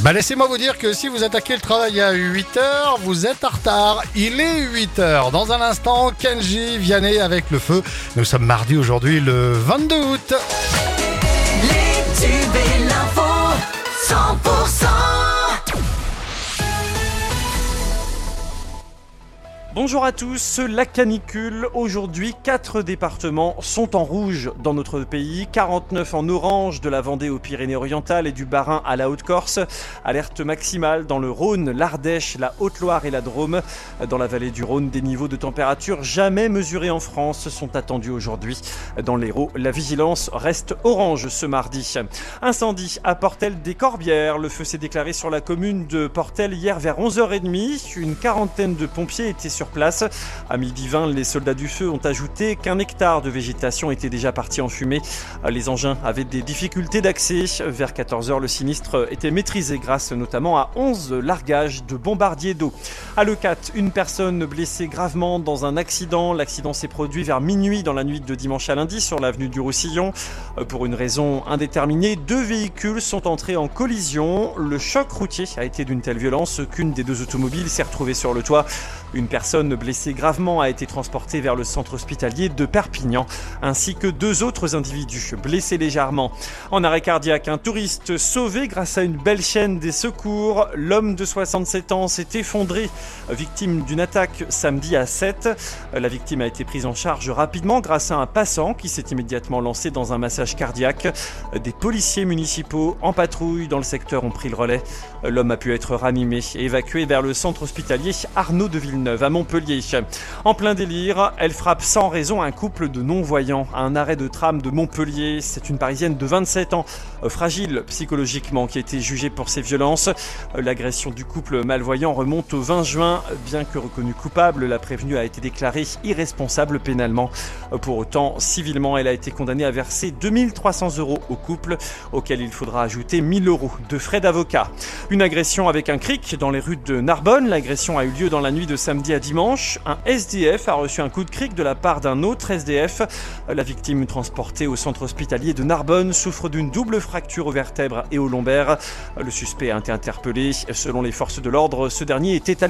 Bah laissez-moi vous dire que si vous attaquez le travail à 8h, vous êtes en retard. Il est 8h. Dans un instant, Kenji Vianney avec le feu. Nous sommes mardi aujourd'hui le 22 août. Les tubes et l'info, Bonjour à tous, la canicule. Aujourd'hui, quatre départements sont en rouge dans notre pays, 49 en orange de la Vendée aux Pyrénées-Orientales et du Bas-Rhin à la Haute-Corse. Alerte maximale dans le Rhône, l'Ardèche, la Haute-Loire et la Drôme. Dans la vallée du Rhône, des niveaux de température jamais mesurés en France sont attendus aujourd'hui. Dans l'Hérault, la vigilance reste orange ce mardi. Incendie à Portel des Corbières. Le feu s'est déclaré sur la commune de Portel hier vers 11h30. Une quarantaine de pompiers étaient sur place. À midi 20, les soldats du feu ont ajouté qu'un hectare de végétation était déjà parti en fumée. Les engins avaient des difficultés d'accès. Vers 14h, le sinistre était maîtrisé grâce notamment à 11 largages de bombardiers d'eau. À Lecat, une personne blessée gravement dans un accident. L'accident s'est produit vers minuit dans la nuit de dimanche à lundi sur l'avenue du Roussillon. Pour une raison indéterminée, deux véhicules sont entrés en collision. Le choc routier a été d'une telle violence qu'une des deux automobiles s'est retrouvée sur le toit. Une personne blessée gravement a été transportée vers le centre hospitalier de Perpignan, ainsi que deux autres individus blessés légèrement. En arrêt cardiaque, un touriste sauvé grâce à une belle chaîne des secours. L'homme de 67 ans s'est effondré, victime d'une attaque samedi à 7. La victime a été prise en charge rapidement grâce à un passant qui s'est immédiatement lancé dans un massage cardiaque. Des policiers municipaux en patrouille dans le secteur ont pris le relais. L'homme a pu être ranimé et évacué vers le centre hospitalier Arnaud de Villeneuve à Montpellier. En plein délire, elle frappe sans raison un couple de non-voyants à un arrêt de tram de Montpellier. C'est une Parisienne de 27 ans, fragile psychologiquement, qui a été jugée pour ses violences. L'agression du couple malvoyant remonte au 20 juin. Bien que reconnue coupable, la prévenue a été déclarée irresponsable pénalement. Pour autant, civilement, elle a été condamnée à verser 2300 euros au couple, auquel il faudra ajouter 1000 euros de frais d'avocat. Une agression avec un cric dans les rues de Narbonne. L'agression a eu lieu dans la nuit de samedi à dimanche. Un SDF a reçu un coup de cric de la part d'un autre SDF. La victime transportée au centre hospitalier de Narbonne souffre d'une double fracture aux vertèbres et aux lombaires. Le suspect a été interpellé. Selon les forces de l'ordre, ce dernier était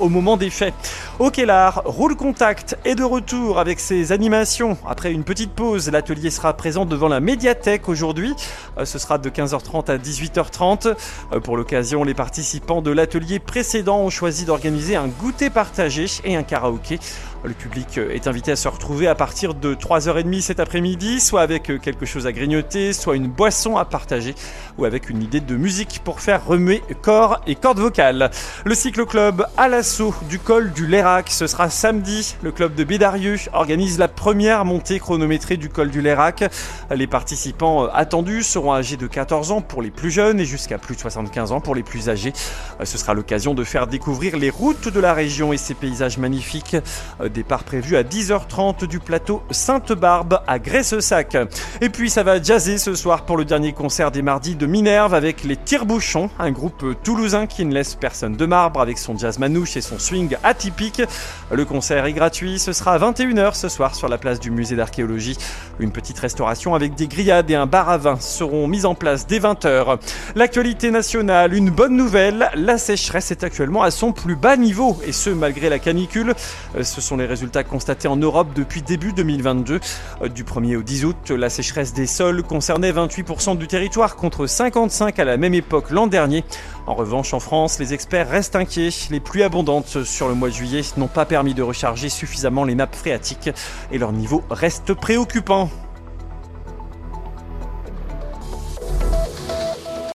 au moment des faits. Au Kellar, Roule Contact est de retour avec ses animations. Après une petite pause, l'atelier sera présent devant la médiathèque aujourd'hui. Euh, Ce sera de 15h30 à 18h30. Euh, Pour l'occasion, les participants de l'atelier précédent ont choisi d'organiser un goûter partagé et un karaoké. Le public est invité à se retrouver à partir de 3h30 cet après-midi, soit avec quelque chose à grignoter, soit une boisson à partager, ou avec une idée de musique pour faire remuer corps et cordes vocales. Le cyclo-club à l'assaut du col du Lérac, ce sera samedi. Le club de Bédarieux organise la première montée chronométrée du col du Lérac. Les participants attendus seront âgés de 14 ans pour les plus jeunes et jusqu'à plus de 75 ans pour les plus âgés. Ce sera l'occasion de faire découvrir les routes de la région et ses paysages magnifiques. Départ prévu à 10h30 du plateau Sainte-Barbe à Graisse-Sac. Et puis ça va jazzer ce soir pour le dernier concert des mardis de Minerve avec les Tire-Bouchons, un groupe toulousain qui ne laisse personne de marbre avec son jazz manouche et son swing atypique. Le concert est gratuit, ce sera à 21h ce soir sur la place du musée d'archéologie. Une petite restauration avec des grillades et un bar à vin seront mises en place dès 20h. L'actualité nationale, une bonne nouvelle, la sécheresse est actuellement à son plus bas niveau et ce malgré la canicule. Euh, Ce sont les résultats constatés en Europe depuis début 2022. Euh, Du 1er au 10 août, la sécheresse des sols concernait 28% du territoire contre 55 à la même époque l'an dernier. En revanche, en France, les experts restent inquiets. Les pluies abondantes sur le mois de juillet n'ont pas permis de recharger suffisamment les nappes phréatiques et leur niveau reste préoccupant.